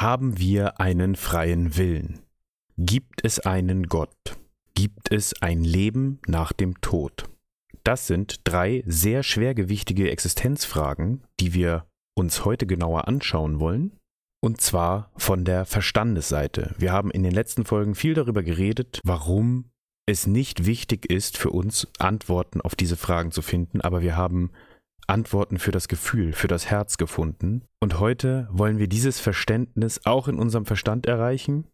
Haben wir einen freien Willen? Gibt es einen Gott? Gibt es ein Leben nach dem Tod? Das sind drei sehr schwergewichtige Existenzfragen, die wir uns heute genauer anschauen wollen. Und zwar von der Verstandesseite. Wir haben in den letzten Folgen viel darüber geredet, warum es nicht wichtig ist für uns, Antworten auf diese Fragen zu finden, aber wir haben Antworten für das Gefühl, für das Herz gefunden. Und heute wollen wir dieses Verständnis auch in unserem Verstand erreichen.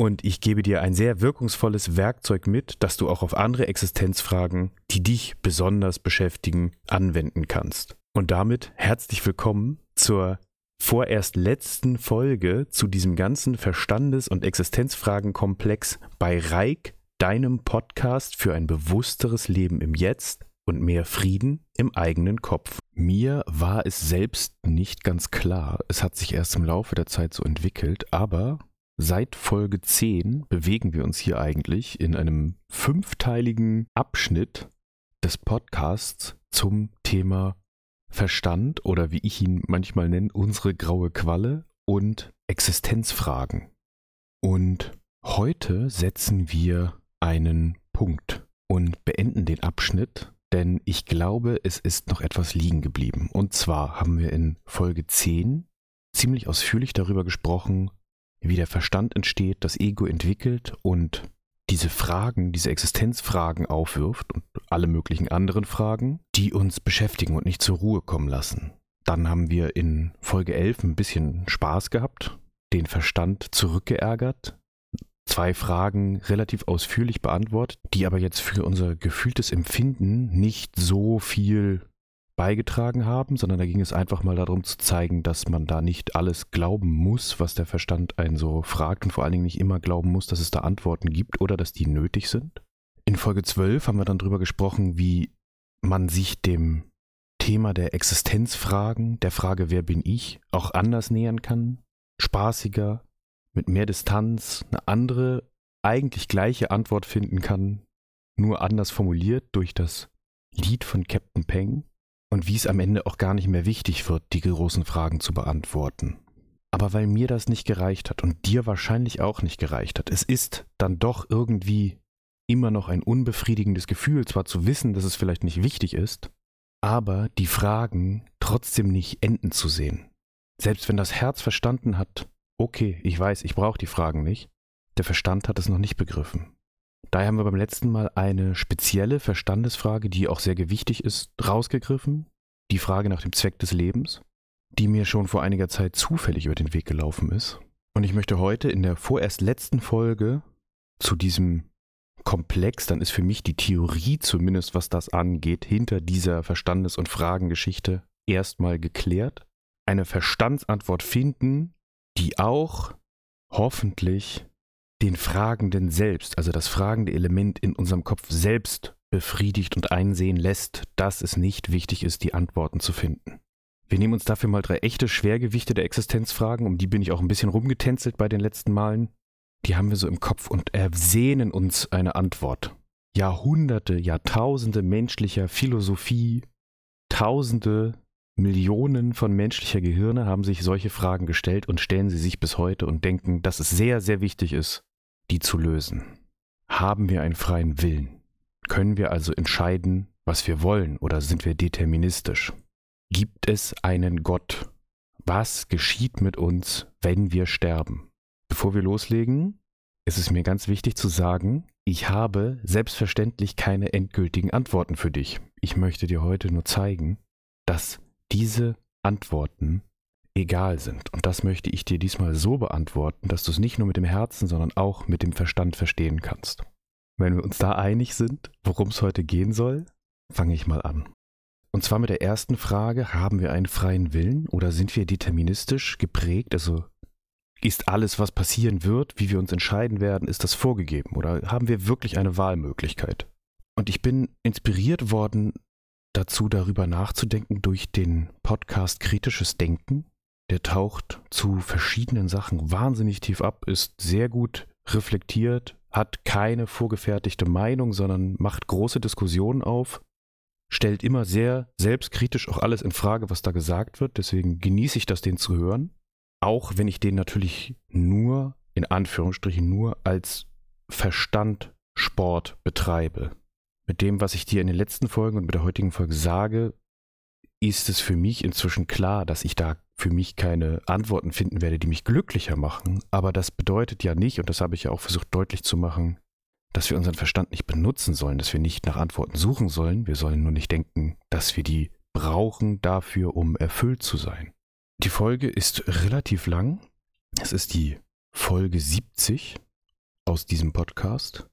Und ich gebe dir ein sehr wirkungsvolles Werkzeug mit, das du auch auf andere Existenzfragen, die dich besonders beschäftigen, anwenden kannst. Und damit herzlich willkommen zur vorerst letzten Folge zu diesem ganzen Verstandes- und Existenzfragenkomplex bei Reik, deinem Podcast für ein bewussteres Leben im Jetzt und mehr Frieden im eigenen Kopf. Mir war es selbst nicht ganz klar. Es hat sich erst im Laufe der Zeit so entwickelt, aber seit Folge 10 bewegen wir uns hier eigentlich in einem fünfteiligen Abschnitt des Podcasts zum Thema Verstand oder wie ich ihn manchmal nenne, unsere graue Qualle und Existenzfragen. Und heute setzen wir einen Punkt und beenden den Abschnitt denn ich glaube, es ist noch etwas liegen geblieben. Und zwar haben wir in Folge 10 ziemlich ausführlich darüber gesprochen, wie der Verstand entsteht, das Ego entwickelt und diese Fragen, diese Existenzfragen aufwirft und alle möglichen anderen Fragen, die uns beschäftigen und nicht zur Ruhe kommen lassen. Dann haben wir in Folge 11 ein bisschen Spaß gehabt, den Verstand zurückgeärgert, zwei Fragen relativ ausführlich beantwortet, die aber jetzt für unser gefühltes Empfinden nicht so viel beigetragen haben, sondern da ging es einfach mal darum zu zeigen, dass man da nicht alles glauben muss, was der Verstand einen so fragt und vor allen Dingen nicht immer glauben muss, dass es da Antworten gibt oder dass die nötig sind. In Folge 12 haben wir dann darüber gesprochen, wie man sich dem Thema der Existenzfragen, der Frage, wer bin ich, auch anders nähern kann, spaßiger, mit mehr Distanz eine andere, eigentlich gleiche Antwort finden kann, nur anders formuliert durch das Lied von Captain Peng und wie es am Ende auch gar nicht mehr wichtig wird, die großen Fragen zu beantworten. Aber weil mir das nicht gereicht hat und dir wahrscheinlich auch nicht gereicht hat, es ist dann doch irgendwie immer noch ein unbefriedigendes Gefühl, zwar zu wissen, dass es vielleicht nicht wichtig ist, aber die Fragen trotzdem nicht enden zu sehen. Selbst wenn das Herz verstanden hat, okay, ich weiß, ich brauche die Fragen nicht. Der Verstand hat es noch nicht begriffen. Daher haben wir beim letzten Mal eine spezielle Verstandesfrage, die auch sehr gewichtig ist, rausgegriffen. Die Frage nach dem Zweck des Lebens, die mir schon vor einiger Zeit zufällig über den Weg gelaufen ist. Und ich möchte heute in der vorerst letzten Folge zu diesem Komplex, dann ist für mich die Theorie zumindest, was das angeht, hinter dieser Verstandes- und Fragengeschichte erstmal geklärt. Eine Verstandsantwort finden, die auch hoffentlich den Fragenden selbst, also das fragende Element in unserem Kopf selbst befriedigt und einsehen lässt, dass es nicht wichtig ist, die Antworten zu finden. Wir nehmen uns dafür mal drei echte Schwergewichte der Existenzfragen, um die bin ich auch ein bisschen rumgetänzelt bei den letzten Malen. Die haben wir so im Kopf und ersehnen uns eine Antwort. Jahrhunderte, Jahrtausende menschlicher Philosophie, Tausende Millionen von menschlicher Gehirne haben sich solche Fragen gestellt und stellen sie sich bis heute und denken, dass es sehr, sehr wichtig ist, die zu lösen. Haben wir einen freien Willen? Können wir also entscheiden, was wir wollen oder sind wir deterministisch? Gibt es einen Gott? Was geschieht mit uns, wenn wir sterben? Bevor wir loslegen, ist es mir ganz wichtig zu sagen, ich habe selbstverständlich keine endgültigen Antworten für dich. Ich möchte dir heute nur zeigen, dass diese Antworten egal sind. Und das möchte ich dir diesmal so beantworten, dass du es nicht nur mit dem Herzen, sondern auch mit dem Verstand verstehen kannst. Wenn wir uns da einig sind, worum es heute gehen soll, fange ich mal an. Und zwar mit der ersten Frage, haben wir einen freien Willen oder sind wir deterministisch geprägt? Also ist alles, was passieren wird, wie wir uns entscheiden werden, ist das vorgegeben oder haben wir wirklich eine Wahlmöglichkeit? Und ich bin inspiriert worden dazu, darüber nachzudenken durch den Podcast Kritisches Denken. Der taucht zu verschiedenen Sachen wahnsinnig tief ab, ist sehr gut reflektiert, hat keine vorgefertigte Meinung, sondern macht große Diskussionen auf, stellt immer sehr selbstkritisch auch alles in Frage, was da gesagt wird. Deswegen genieße ich das, den zu hören. Auch wenn ich den natürlich nur, in Anführungsstrichen, nur als Verstandsport betreibe. Mit dem, was ich dir in den letzten Folgen und mit der heutigen Folge sage, ist es für mich inzwischen klar, dass ich da für mich keine Antworten finden werde, die mich glücklicher machen. Aber das bedeutet ja nicht, und das habe ich ja auch versucht deutlich zu machen, dass wir unseren Verstand nicht benutzen sollen, dass wir nicht nach Antworten suchen sollen. Wir sollen nur nicht denken, dass wir die brauchen dafür, um erfüllt zu sein. Die Folge ist relativ lang. Es ist die Folge 70 aus diesem Podcast.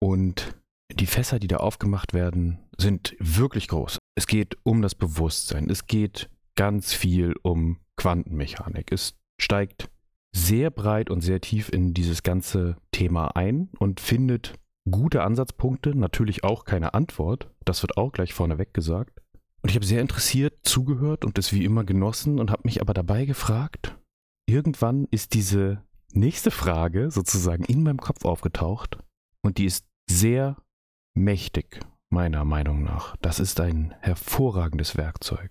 Und die Fässer, die da aufgemacht werden, sind wirklich groß. Es geht um das Bewusstsein. Es geht ganz viel um Quantenmechanik. Es steigt sehr breit und sehr tief in dieses ganze Thema ein und findet gute Ansatzpunkte, natürlich auch keine Antwort. Das wird auch gleich vorneweg gesagt. Und ich habe sehr interessiert zugehört und es wie immer genossen und habe mich aber dabei gefragt, irgendwann ist diese nächste Frage sozusagen in meinem Kopf aufgetaucht und die ist sehr mächtig, meiner Meinung nach. Das ist ein hervorragendes Werkzeug.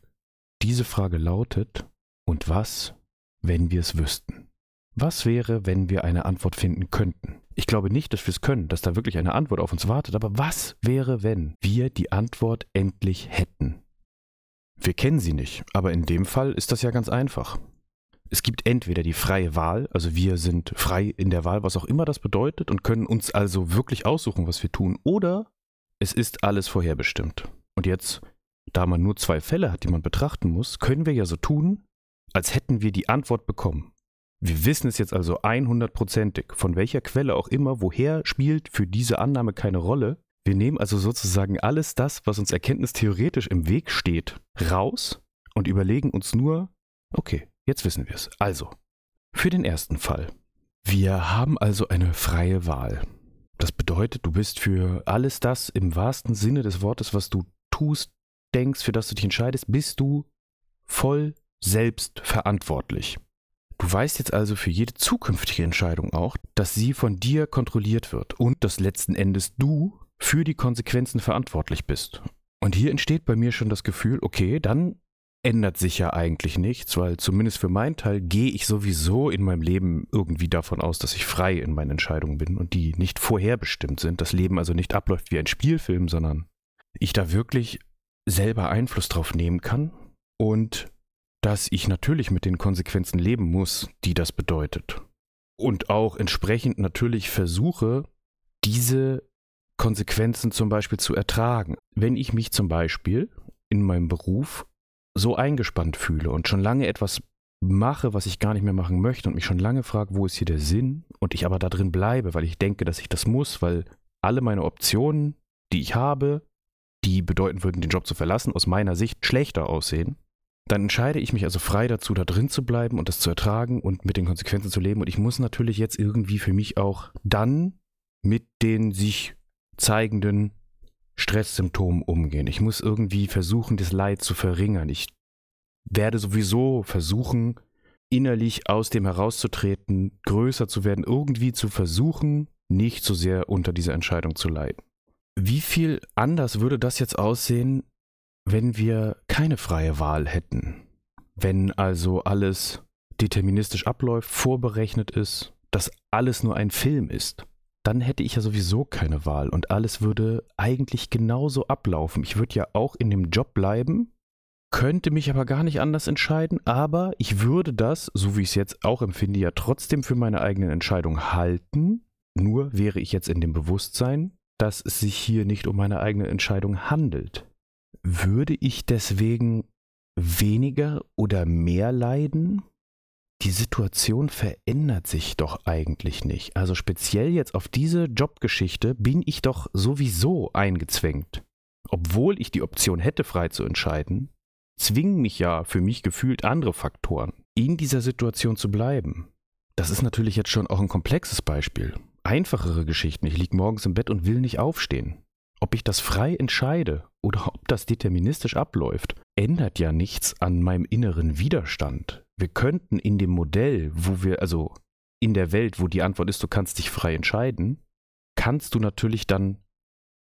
Diese Frage lautet, und was, wenn wir es wüssten? Was wäre, wenn wir eine Antwort finden könnten? Ich glaube nicht, dass wir es können, dass da wirklich eine Antwort auf uns wartet, aber was wäre, wenn wir die Antwort endlich hätten? Wir kennen sie nicht, aber in dem Fall ist das ja ganz einfach. Es gibt entweder die freie Wahl, also wir sind frei in der Wahl, was auch immer das bedeutet, und können uns also wirklich aussuchen, was wir tun, oder es ist alles vorherbestimmt. Und jetzt, da man nur zwei Fälle hat, die man betrachten muss, können wir ja so tun, als hätten wir die Antwort bekommen. Wir wissen es jetzt also 100%ig, von welcher Quelle auch immer, woher spielt für diese Annahme keine Rolle. Wir nehmen also sozusagen alles das, was uns erkenntnistheoretisch im Weg steht, raus und überlegen uns nur, okay, jetzt wissen wir es. Also, für den ersten Fall. Wir haben also eine freie Wahl. Das bedeutet, du bist für alles das im wahrsten Sinne des Wortes, was du tust, denkst, für das du dich entscheidest, bist du voll selbst verantwortlich. Du weißt jetzt also für jede zukünftige Entscheidung auch, dass sie von dir kontrolliert wird und dass letzten Endes du für die Konsequenzen verantwortlich bist. Und hier entsteht bei mir schon das Gefühl, okay, dann ändert sich ja eigentlich nichts, weil zumindest für meinen Teil gehe ich sowieso in meinem Leben irgendwie davon aus, dass ich frei in meinen Entscheidungen bin und die nicht vorherbestimmt sind. Das Leben also nicht abläuft wie ein Spielfilm, sondern ich da wirklich selber Einfluss drauf nehmen kann und dass ich natürlich mit den Konsequenzen leben muss, die das bedeutet. Und auch entsprechend natürlich versuche, diese Konsequenzen zum Beispiel zu ertragen. Wenn ich mich zum Beispiel in meinem Beruf so eingespannt fühle und schon lange etwas mache, was ich gar nicht mehr machen möchte und mich schon lange frage, wo ist hier der Sinn und ich aber da drin bleibe, weil ich denke, dass ich das muss, weil alle meine Optionen, die ich habe, die bedeuten würden, den Job zu verlassen, aus meiner Sicht schlechter aussehen, dann entscheide ich mich also frei dazu, da drin zu bleiben und das zu ertragen und mit den Konsequenzen zu leben. Und ich muss natürlich jetzt irgendwie für mich auch dann mit den sich zeigenden Stresssymptomen umgehen. Ich muss irgendwie versuchen, das Leid zu verringern. Ich werde sowieso versuchen, innerlich aus dem herauszutreten, größer zu werden, irgendwie zu versuchen, nicht so sehr unter dieser Entscheidung zu leiden. Wie viel anders würde das jetzt aussehen, wenn wir keine freie Wahl hätten, wenn also alles deterministisch abläuft, vorberechnet ist, dass alles nur ein Film ist, dann hätte ich ja sowieso keine Wahl und alles würde eigentlich genauso ablaufen. Ich würde ja auch in dem Job bleiben, könnte mich aber gar nicht anders entscheiden, aber ich würde das, so wie ich es jetzt auch empfinde, ja trotzdem für meine eigene Entscheidung halten. Nur wäre ich jetzt in dem Bewusstsein, dass es sich hier nicht um meine eigene Entscheidung handelt würde ich deswegen weniger oder mehr leiden? Die Situation verändert sich doch eigentlich nicht. Also speziell jetzt auf diese Jobgeschichte bin ich doch sowieso eingezwängt. Obwohl ich die Option hätte, frei zu entscheiden, zwingen mich ja für mich gefühlt andere Faktoren, in dieser Situation zu bleiben. Das ist natürlich jetzt schon auch ein komplexes Beispiel. Einfachere Geschichten. Ich liege morgens im Bett und will nicht aufstehen. Ob ich das frei entscheide oder ob das deterministisch abläuft, ändert ja nichts an meinem inneren Widerstand. Wir könnten in dem Modell, wo wir, also in der Welt, wo die Antwort ist, du kannst dich frei entscheiden, kannst du natürlich dann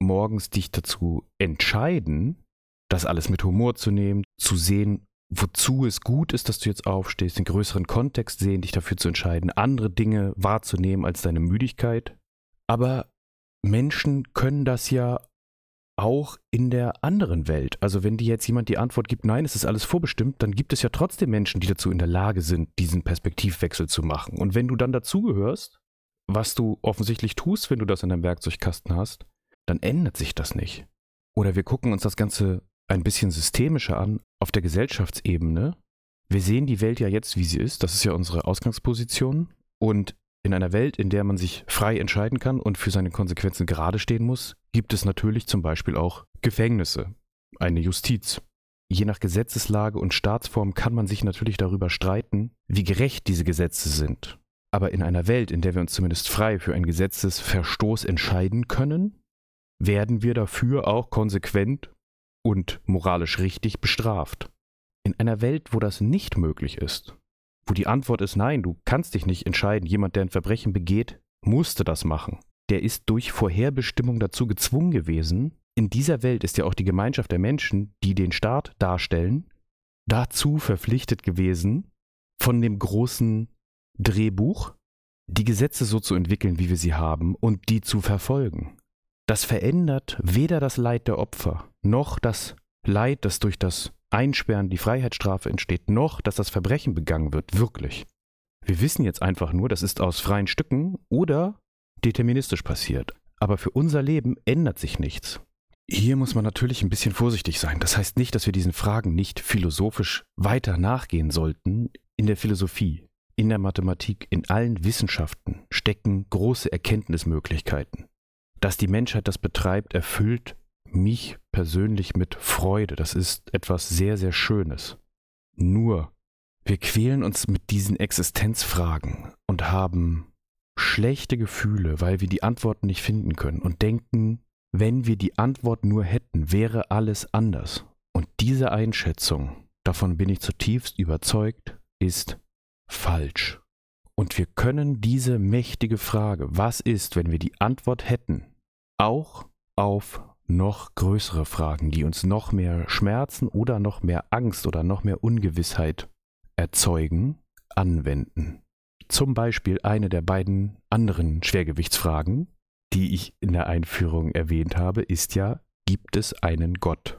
morgens dich dazu entscheiden, das alles mit Humor zu nehmen, zu sehen, wozu es gut ist, dass du jetzt aufstehst, den größeren Kontext sehen, dich dafür zu entscheiden, andere Dinge wahrzunehmen als deine Müdigkeit. Aber Menschen können das ja auch in der anderen Welt. Also wenn dir jetzt jemand die Antwort gibt, nein, es ist alles vorbestimmt, dann gibt es ja trotzdem Menschen, die dazu in der Lage sind, diesen Perspektivwechsel zu machen. Und wenn du dann dazugehörst, was du offensichtlich tust, wenn du das in deinem Werkzeugkasten hast, dann ändert sich das nicht. Oder wir gucken uns das Ganze ein bisschen systemischer an, auf der Gesellschaftsebene. Wir sehen die Welt ja jetzt, wie sie ist. Das ist ja unsere Ausgangsposition. Und in einer Welt, in der man sich frei entscheiden kann und für seine Konsequenzen gerade stehen muss, gibt es natürlich zum Beispiel auch Gefängnisse, eine Justiz. Je nach Gesetzeslage und Staatsform kann man sich natürlich darüber streiten, wie gerecht diese Gesetze sind. Aber in einer Welt, in der wir uns zumindest frei für einen Gesetzesverstoß entscheiden können, werden wir dafür auch konsequent und moralisch richtig bestraft. In einer Welt, wo das nicht möglich ist, wo die Antwort ist nein, du kannst dich nicht entscheiden, jemand, der ein Verbrechen begeht, musste das machen. Der ist durch Vorherbestimmung dazu gezwungen gewesen. In dieser Welt ist ja auch die Gemeinschaft der Menschen, die den Staat darstellen, dazu verpflichtet gewesen, von dem großen Drehbuch die Gesetze so zu entwickeln, wie wir sie haben, und die zu verfolgen. Das verändert weder das Leid der Opfer, noch das Leid, das durch das Einsperren, die Freiheitsstrafe entsteht, noch dass das Verbrechen begangen wird, wirklich. Wir wissen jetzt einfach nur, das ist aus freien Stücken oder deterministisch passiert. Aber für unser Leben ändert sich nichts. Hier muss man natürlich ein bisschen vorsichtig sein. Das heißt nicht, dass wir diesen Fragen nicht philosophisch weiter nachgehen sollten. In der Philosophie, in der Mathematik, in allen Wissenschaften stecken große Erkenntnismöglichkeiten. Dass die Menschheit das betreibt, erfüllt mich persönlich mit Freude. Das ist etwas sehr, sehr Schönes. Nur, wir quälen uns mit diesen Existenzfragen und haben schlechte Gefühle, weil wir die Antworten nicht finden können und denken, wenn wir die Antwort nur hätten, wäre alles anders. Und diese Einschätzung, davon bin ich zutiefst überzeugt, ist falsch. Und wir können diese mächtige Frage, was ist, wenn wir die Antwort hätten, auch auf noch größere Fragen, die uns noch mehr Schmerzen oder noch mehr Angst oder noch mehr Ungewissheit erzeugen, anwenden. Zum Beispiel eine der beiden anderen Schwergewichtsfragen, die ich in der Einführung erwähnt habe, ist ja, gibt es einen Gott?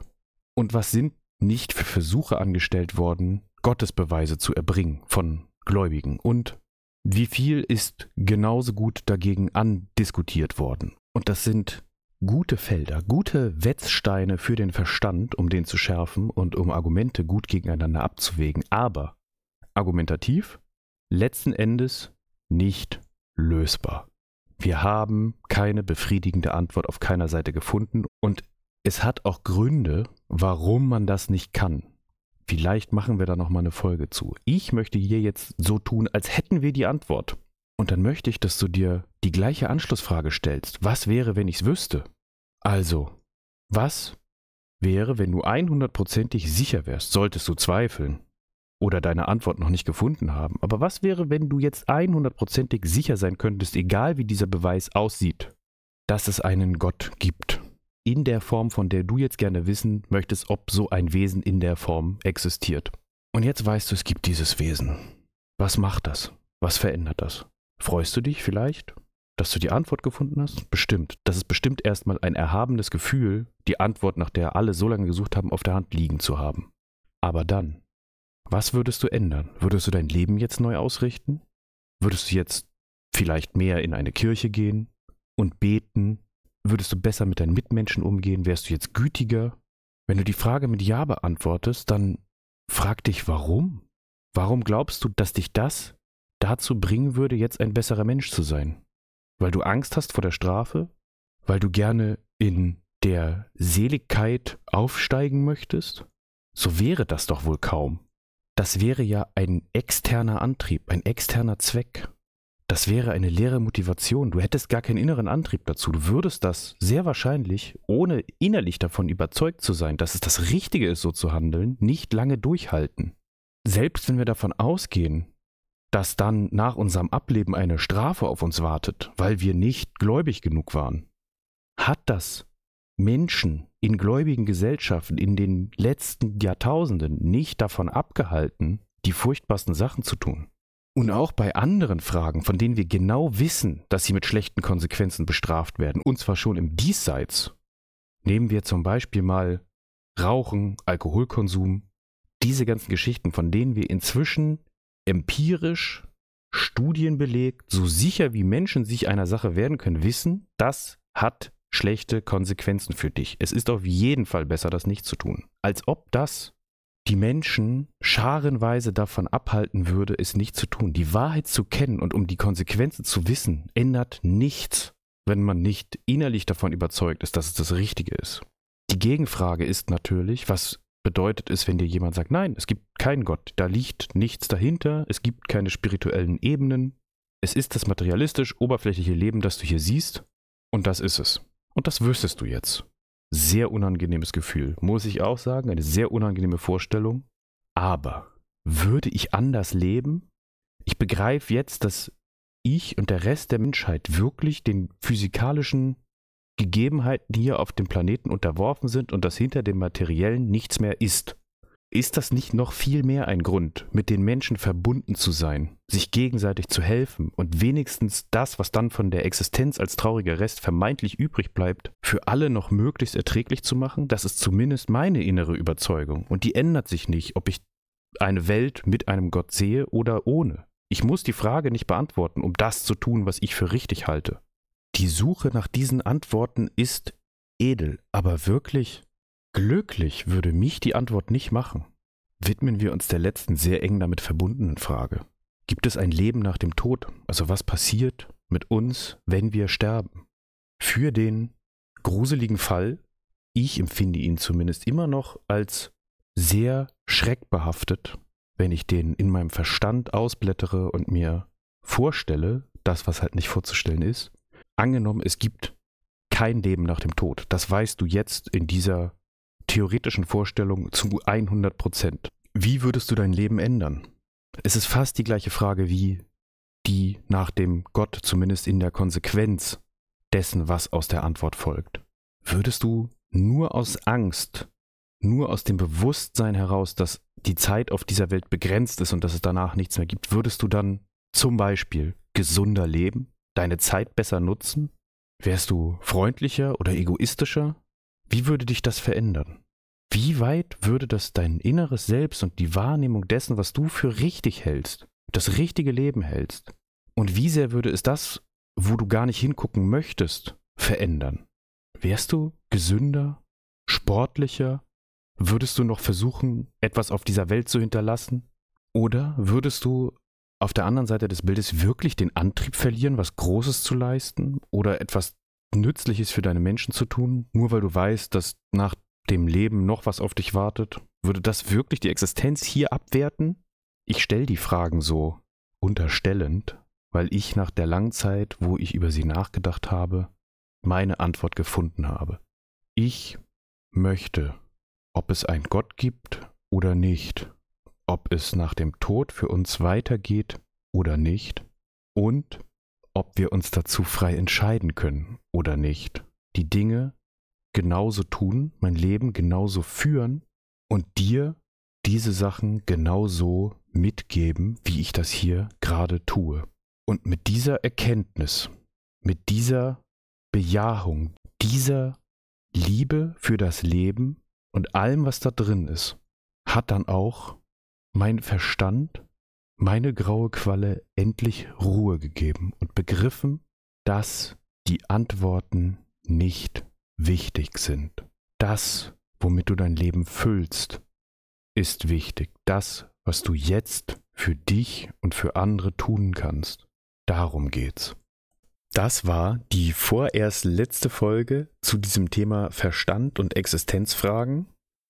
Und was sind nicht für Versuche angestellt worden, Gottesbeweise zu erbringen von Gläubigen? Und wie viel ist genauso gut dagegen andiskutiert worden? Und das sind gute Felder, gute Wetzsteine für den Verstand, um den zu schärfen und um Argumente gut gegeneinander abzuwägen, aber argumentativ letzten Endes nicht lösbar. Wir haben keine befriedigende Antwort auf keiner Seite gefunden und es hat auch Gründe, warum man das nicht kann. Vielleicht machen wir da noch mal eine Folge zu. Ich möchte hier jetzt so tun, als hätten wir die Antwort. Und dann möchte ich, dass du dir die gleiche Anschlussfrage stellst. Was wäre, wenn ich es wüsste? Also, was wäre, wenn du 100%ig sicher wärst, solltest du zweifeln oder deine Antwort noch nicht gefunden haben, aber was wäre, wenn du jetzt 100%ig sicher sein könntest, egal wie dieser Beweis aussieht, dass es einen Gott gibt? In der Form, von der du jetzt gerne wissen möchtest, ob so ein Wesen in der Form existiert. Und jetzt weißt du, es gibt dieses Wesen. Was macht das? Was verändert das? Freust du dich vielleicht, dass du die Antwort gefunden hast? Bestimmt. Das ist bestimmt erstmal ein erhabenes Gefühl, die Antwort, nach der alle so lange gesucht haben, auf der Hand liegen zu haben. Aber dann, was würdest du ändern? Würdest du dein Leben jetzt neu ausrichten? Würdest du jetzt vielleicht mehr in eine Kirche gehen und beten? Würdest du besser mit deinen Mitmenschen umgehen? Wärst du jetzt gütiger? Wenn du die Frage mit Ja beantwortest, dann frag dich warum? Warum glaubst du, dass dich das dazu bringen würde, jetzt ein besserer Mensch zu sein? Weil du Angst hast vor der Strafe? Weil du gerne in der Seligkeit aufsteigen möchtest? So wäre das doch wohl kaum. Das wäre ja ein externer Antrieb, ein externer Zweck. Das wäre eine leere Motivation. Du hättest gar keinen inneren Antrieb dazu. Du würdest das sehr wahrscheinlich, ohne innerlich davon überzeugt zu sein, dass es das Richtige ist, so zu handeln, nicht lange durchhalten. Selbst wenn wir davon ausgehen, dass dann nach unserem Ableben eine Strafe auf uns wartet, weil wir nicht gläubig genug waren, hat das Menschen in gläubigen Gesellschaften in den letzten Jahrtausenden nicht davon abgehalten, die furchtbarsten Sachen zu tun. Und auch bei anderen Fragen, von denen wir genau wissen, dass sie mit schlechten Konsequenzen bestraft werden, und zwar schon im Diesseits. Nehmen wir zum Beispiel mal Rauchen, Alkoholkonsum, diese ganzen Geschichten, von denen wir inzwischen empirisch, studienbelegt, so sicher wie Menschen sich einer Sache werden können, wissen, das hat schlechte Konsequenzen für dich. Es ist auf jeden Fall besser, das nicht zu tun. Als ob das die Menschen scharenweise davon abhalten würde, es nicht zu tun. Die Wahrheit zu kennen und um die Konsequenzen zu wissen, ändert nichts, wenn man nicht innerlich davon überzeugt ist, dass es das Richtige ist. Die Gegenfrage ist natürlich, was bedeutet es, wenn dir jemand sagt, nein, es gibt keinen Gott, da liegt nichts dahinter, es gibt keine spirituellen Ebenen, es ist das materialistisch oberflächliche Leben, das du hier siehst, und das ist es. Und das wüsstest du jetzt. Sehr unangenehmes Gefühl, muss ich auch sagen, eine sehr unangenehme Vorstellung. Aber würde ich anders leben? Ich begreife jetzt, dass ich und der Rest der Menschheit wirklich den physikalischen Gegebenheiten hier auf dem Planeten unterworfen sind und dass hinter dem Materiellen nichts mehr ist. Ist das nicht noch viel mehr ein Grund, mit den Menschen verbunden zu sein, sich gegenseitig zu helfen und wenigstens das, was dann von der Existenz als trauriger Rest vermeintlich übrig bleibt, für alle noch möglichst erträglich zu machen? Das ist zumindest meine innere Überzeugung und die ändert sich nicht, ob ich eine Welt mit einem Gott sehe oder ohne. Ich muss die Frage nicht beantworten, um das zu tun, was ich für richtig halte. Die Suche nach diesen Antworten ist edel, aber wirklich glücklich würde mich die Antwort nicht machen. Widmen wir uns der letzten sehr eng damit verbundenen Frage. Gibt es ein Leben nach dem Tod? Also was passiert mit uns, wenn wir sterben? Für den gruseligen Fall, ich empfinde ihn zumindest immer noch als sehr schreckbehaftet, wenn ich den in meinem Verstand ausblättere und mir vorstelle, das, was halt nicht vorzustellen ist, angenommen, es gibt kein Leben nach dem Tod. Das weißt du jetzt in dieser theoretischen Vorstellung zu 100 Prozent. Wie würdest du dein Leben ändern? Es ist fast die gleiche Frage wie die nach dem Gott, zumindest in der Konsequenz dessen, was aus der Antwort folgt. Würdest du nur aus Angst, nur aus dem Bewusstsein heraus, dass die Zeit auf dieser Welt begrenzt ist und dass es danach nichts mehr gibt, würdest du dann zum Beispiel gesunder leben? Deine Zeit besser nutzen? Wärst du freundlicher oder egoistischer? Wie würde dich das verändern? Wie weit würde das dein inneres Selbst und die Wahrnehmung dessen, was du für richtig hältst, das richtige Leben hältst? Und wie sehr würde es das, wo du gar nicht hingucken möchtest, verändern? Wärst du gesünder, sportlicher? Würdest du noch versuchen, etwas auf dieser Welt zu hinterlassen? Oder würdest du auf der anderen Seite des Bildes wirklich den Antrieb verlieren, was Großes zu leisten oder etwas Nützliches für deine Menschen zu tun, nur weil du weißt, dass nach dem Leben noch was auf dich wartet? Würde das wirklich die Existenz hier abwerten? Ich stelle die Fragen so unterstellend, weil ich nach der langen Zeit, wo ich über sie nachgedacht habe, meine Antwort gefunden habe. Ich möchte, ob es einen Gott gibt oder nicht, ob es nach dem Tod für uns weitergeht oder nicht und ob wir uns dazu frei entscheiden können oder nicht. Die Dinge genauso tun, mein Leben genauso führen und dir diese Sachen genauso mitgeben, wie ich das hier gerade tue. Und mit dieser Erkenntnis, mit dieser Bejahung, dieser Liebe für das Leben und allem, was da drin ist, hat dann auch mein Verstand, meine graue Qualle endlich Ruhe gegeben und begriffen, dass die Antworten nicht wichtig sind. Das, womit du dein Leben füllst, ist wichtig. Das, was du jetzt für dich und für andere tun kannst. Darum geht's. Das war die vorerst letzte Folge zu diesem Thema Verstand und Existenzfragen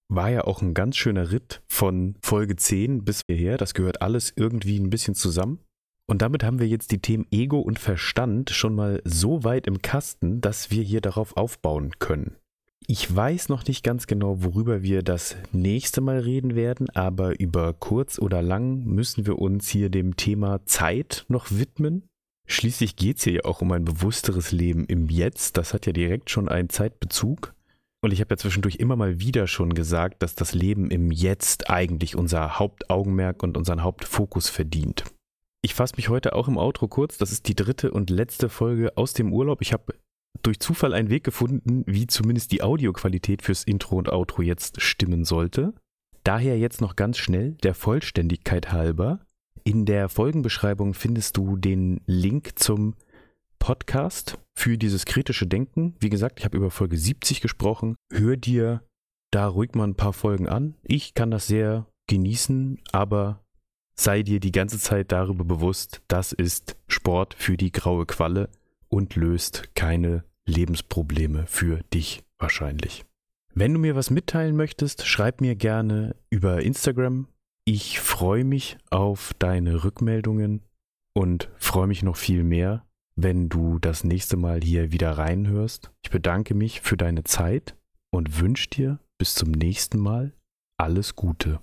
war ja auch ein ganz schöner Ritt von Folge 10 bis hierher. Das gehört alles irgendwie ein bisschen zusammen. Und damit haben wir jetzt die Themen Ego und Verstand schon mal so weit im Kasten, dass wir hier darauf aufbauen können. Ich weiß noch nicht ganz genau, worüber wir das nächste Mal reden werden, aber über kurz oder lang müssen wir uns hier dem Thema Zeit noch widmen. Schließlich geht es hier ja auch um ein bewussteres Leben im Jetzt. Das hat ja direkt schon einen Zeitbezug. Und ich habe ja zwischendurch immer mal wieder schon gesagt, dass das Leben im Jetzt eigentlich unser Hauptaugenmerk und unseren Hauptfokus verdient. Ich fasse mich heute auch im Outro kurz. Das ist die dritte und letzte Folge aus dem Urlaub. Ich habe durch Zufall einen Weg gefunden, wie zumindest die Audioqualität fürs Intro und Outro jetzt stimmen sollte. Daher jetzt noch ganz schnell, der Vollständigkeit halber. In der Folgenbeschreibung findest du den Link zum Podcast für dieses kritische Denken. Wie gesagt, ich habe über Folge 70 gesprochen. Hör dir da ruhig mal ein paar Folgen an. Ich kann das sehr genießen, aber sei dir die ganze Zeit darüber bewusst, das ist Sport für die graue Qualle und löst keine Lebensprobleme für dich wahrscheinlich. Wenn du mir was mitteilen möchtest, schreib mir gerne über Instagram. Ich freue mich auf deine Rückmeldungen und freue mich noch viel mehr, wenn du das nächste Mal hier wieder reinhörst. Ich bedanke mich für deine Zeit und wünsche dir bis zum nächsten Mal alles Gute.